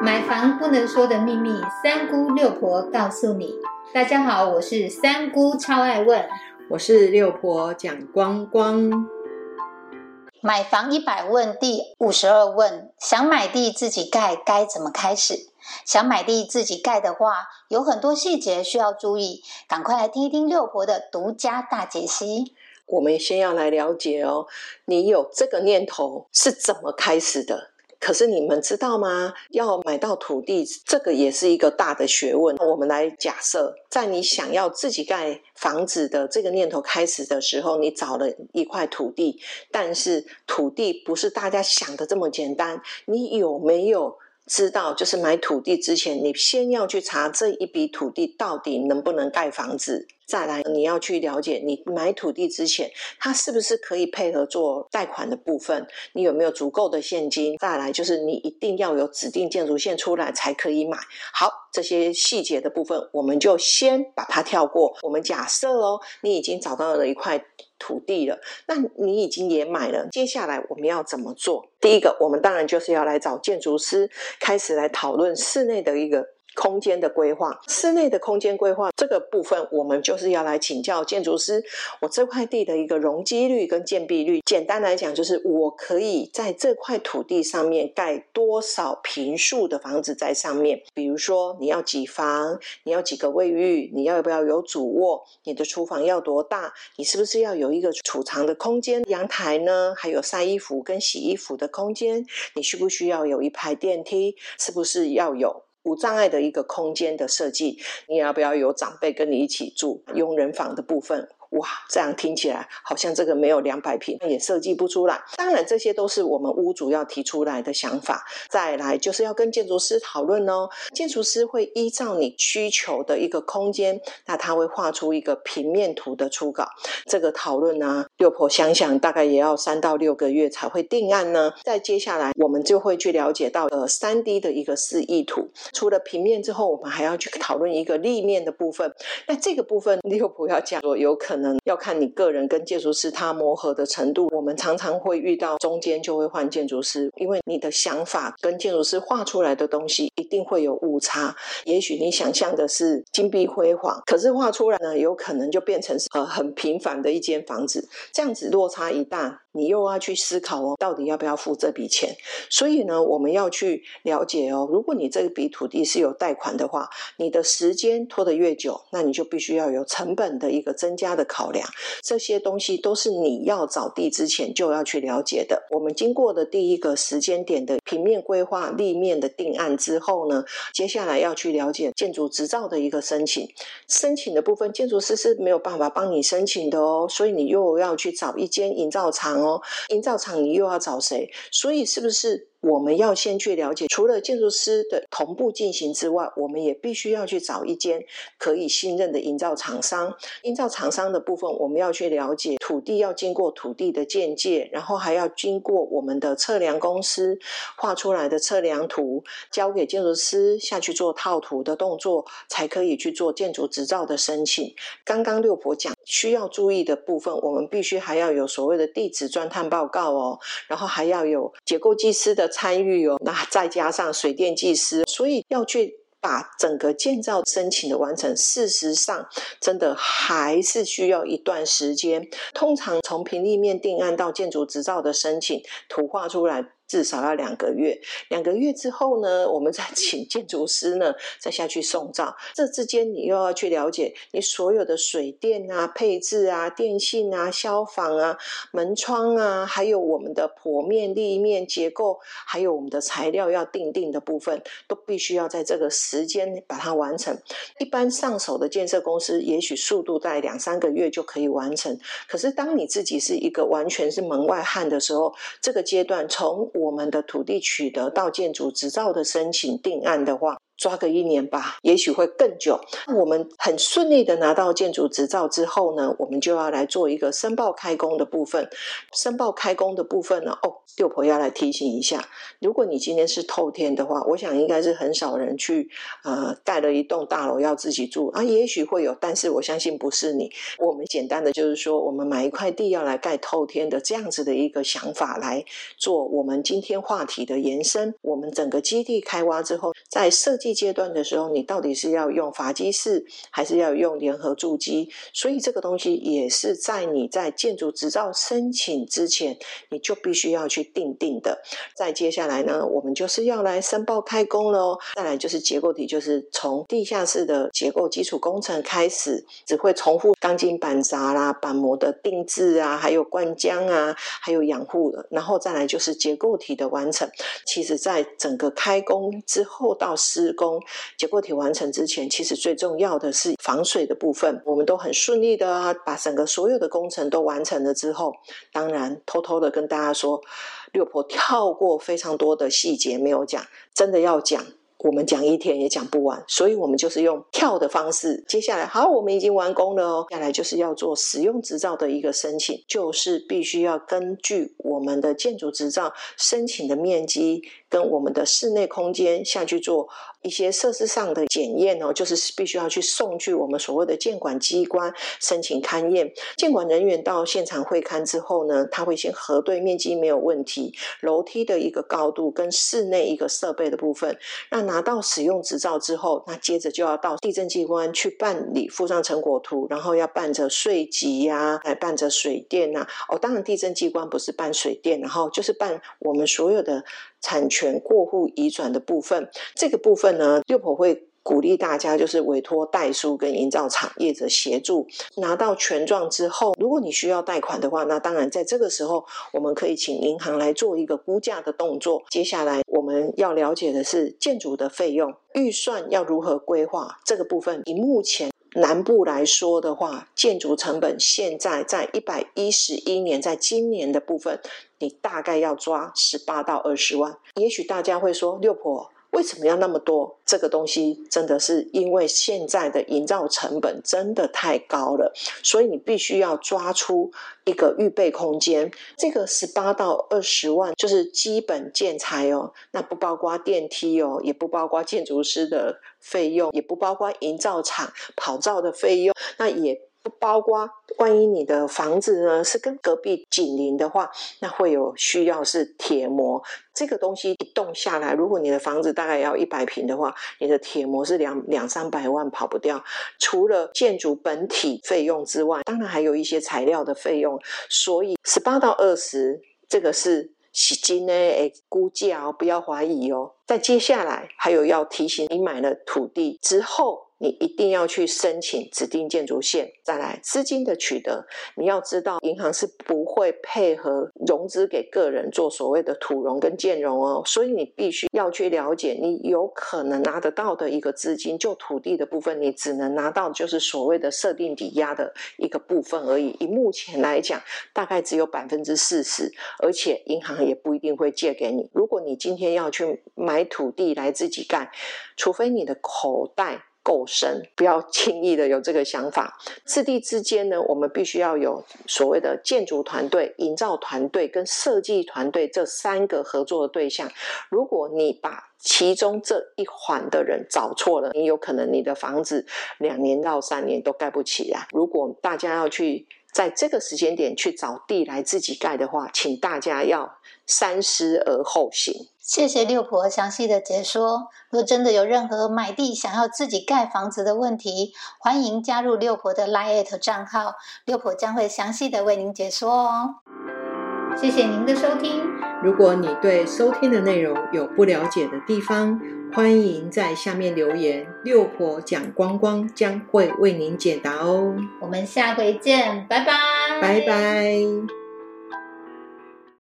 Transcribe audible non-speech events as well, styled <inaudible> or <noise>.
买房不能说的秘密，三姑六婆告诉你。大家好，我是三姑，超爱问。我是六婆蒋光光。买房一百问第五十二问：想买地自己盖，该怎么开始？想买地自己盖的话，有很多细节需要注意，赶快来听一听六婆的独家大解析。我们先要来了解哦，你有这个念头是怎么开始的？可是你们知道吗？要买到土地，这个也是一个大的学问。我们来假设，在你想要自己盖房子的这个念头开始的时候，你找了一块土地，但是土地不是大家想的这么简单。你有没有知道，就是买土地之前，你先要去查这一笔土地到底能不能盖房子？再来，你要去了解，你买土地之前，它是不是可以配合做贷款的部分？你有没有足够的现金？再来，就是你一定要有指定建筑线出来才可以买。好，这些细节的部分，我们就先把它跳过。我们假设哦，你已经找到了一块土地了，那你已经也买了。接下来我们要怎么做？第一个，我们当然就是要来找建筑师，开始来讨论室内的一个。空间的规划，室内的空间规划这个部分，我们就是要来请教建筑师。我这块地的一个容积率跟建蔽率，简单来讲，就是我可以在这块土地上面盖多少平数的房子在上面。比如说，你要几房，你要几个卫浴，你要不要有主卧，你的厨房要多大，你是不是要有一个储藏的空间，阳台呢？还有晒衣服跟洗衣服的空间，你需不需要有一排电梯？是不是要有？无障碍的一个空间的设计，你要不要有长辈跟你一起住？佣人房的部分。哇，这样听起来好像这个没有两百平也设计不出来。当然，这些都是我们屋主要提出来的想法。再来就是要跟建筑师讨论哦。建筑师会依照你需求的一个空间，那他会画出一个平面图的初稿。这个讨论呢，六婆想想大概也要三到六个月才会定案呢。再接下来，我们就会去了解到呃三 D 的一个示意图。除了平面之后，我们还要去讨论一个立面的部分。那这个部分六婆要讲说，有可能。可能要看你个人跟建筑师他磨合的程度，我们常常会遇到中间就会换建筑师，因为你的想法跟建筑师画出来的东西一定会有误差。也许你想象的是金碧辉煌，可是画出来呢，有可能就变成呃很平凡的一间房子，这样子落差一大。你又要去思考哦，到底要不要付这笔钱？所以呢，我们要去了解哦。如果你这笔土地是有贷款的话，你的时间拖得越久，那你就必须要有成本的一个增加的考量。这些东西都是你要找地之前就要去了解的。我们经过的第一个时间点的平面规划、立面的定案之后呢，接下来要去了解建筑执照的一个申请。申请的部分，建筑师是没有办法帮你申请的哦，所以你又要去找一间营造厂哦。营造厂你又要找谁？所以是不是？我们要先去了解，除了建筑师的同步进行之外，我们也必须要去找一间可以信任的营造厂商。营造厂商的部分，我们要去了解土地要经过土地的鉴界，然后还要经过我们的测量公司画出来的测量图，交给建筑师下去做套图的动作，才可以去做建筑执照的申请。刚刚六婆讲需要注意的部分，我们必须还要有所谓的地质钻探报告哦，然后还要有结构技师的。参与哦，那再加上水电技师，所以要去把整个建造申请的完成，事实上真的还是需要一段时间。通常从平立面定案到建筑执照的申请，图画出来。至少要两个月，两个月之后呢，我们再 <laughs> 请建筑师呢，再下去送照。这之间你又要去了解你所有的水电啊、配置啊、电信啊、消防啊、门窗啊，还有我们的剖面、立面结构，还有我们的材料要定定的部分，都必须要在这个时间把它完成。一般上手的建设公司，也许速度在两三个月就可以完成。可是当你自己是一个完全是门外汉的时候，这个阶段从我们的土地取得到建筑执照的申请定案的话，抓个一年吧，也许会更久。我们很顺利的拿到建筑执照之后呢，我们就要来做一个申报开工的部分。申报开工的部分呢，哦，六婆要来提醒一下，如果你今天是透天的话，我想应该是很少人去呃盖了一栋大楼要自己住啊，也许会有，但是我相信不是你。我们简单的就是说，我们买一块地要来盖透天的这样子的一个想法来做我们今天话题的延伸。我们整个基地开挖之后，在设计。阶段的时候，你到底是要用法基式，还是要用联合筑基？所以这个东西也是在你在建筑执照申请之前，你就必须要去定定的。再接下来呢，我们就是要来申报开工喽。再来就是结构体，就是从地下室的结构基础工程开始，只会重复钢筋板砸啦、板模的定制啊，还有灌浆啊，还有养护的。然后再来就是结构体的完成。其实，在整个开工之后到施工结构体完成之前，其实最重要的是防水的部分。我们都很顺利的把整个所有的工程都完成了之后，当然偷偷的跟大家说，六婆跳过非常多的细节没有讲，真的要讲。我们讲一天也讲不完，所以我们就是用跳的方式。接下来，好，我们已经完工了哦。接下来就是要做使用执照的一个申请，就是必须要根据我们的建筑执照申请的面积跟我们的室内空间下去做一些设施上的检验哦，就是必须要去送去我们所谓的监管机关申请勘验。监管人员到现场会勘之后呢，他会先核对面积没有问题，楼梯的一个高度跟室内一个设备的部分，那拿到使用执照之后，那接着就要到地震机关去办理，附上成果图，然后要办着税籍呀，来办着水电呐。哦，当然地震机关不是办水电，然后就是办我们所有的产权权过户移转的部分。这个部分呢，六婆会。鼓励大家就是委托代书跟营造厂业者协助拿到权状之后，如果你需要贷款的话，那当然在这个时候我们可以请银行来做一个估价的动作。接下来我们要了解的是建筑的费用预算要如何规划这个部分。以目前南部来说的话，建筑成本现在在一百一十一年，在今年的部分，你大概要抓十八到二十万。也许大家会说六婆。为什么要那么多？这个东西真的是因为现在的营造成本真的太高了，所以你必须要抓出一个预备空间。这个十八到二十万就是基本建材哦，那不包括电梯哦，也不包括建筑师的费用，也不包括营造厂跑造的费用，那也。包括，万一你的房子呢是跟隔壁紧邻的话，那会有需要是铁膜。这个东西一动下来，如果你的房子大概要一百平的话，你的铁膜是两两三百万跑不掉。除了建筑本体费用之外，当然还有一些材料的费用。所以十八到二十，这个是洗金呢，诶，估价哦，不要怀疑哦。在接下来还有要提醒你，买了土地之后。你一定要去申请指定建筑线，再来资金的取得。你要知道，银行是不会配合融资给个人做所谓的土融跟建融哦，所以你必须要去了解，你有可能拿得到的一个资金，就土地的部分，你只能拿到就是所谓的设定抵押的一个部分而已。以目前来讲，大概只有百分之四十，而且银行也不一定会借给你。如果你今天要去买土地来自己盖，除非你的口袋。够深，不要轻易的有这个想法。四地之间呢，我们必须要有所谓的建筑团队、营造团队跟设计团队这三个合作的对象。如果你把其中这一环的人找错了，你有可能你的房子两年到三年都盖不起来。如果大家要去在这个时间点去找地来自己盖的话，请大家要三思而后行。谢谢六婆详细的解说。若真的有任何买地想要自己盖房子的问题，欢迎加入六婆的 Line 账号，六婆将会详细的为您解说哦。谢谢您的收听。如果你对收听的内容有不了解的地方，欢迎在下面留言，六婆讲光光将会为您解答哦。我们下回见，拜拜，拜拜。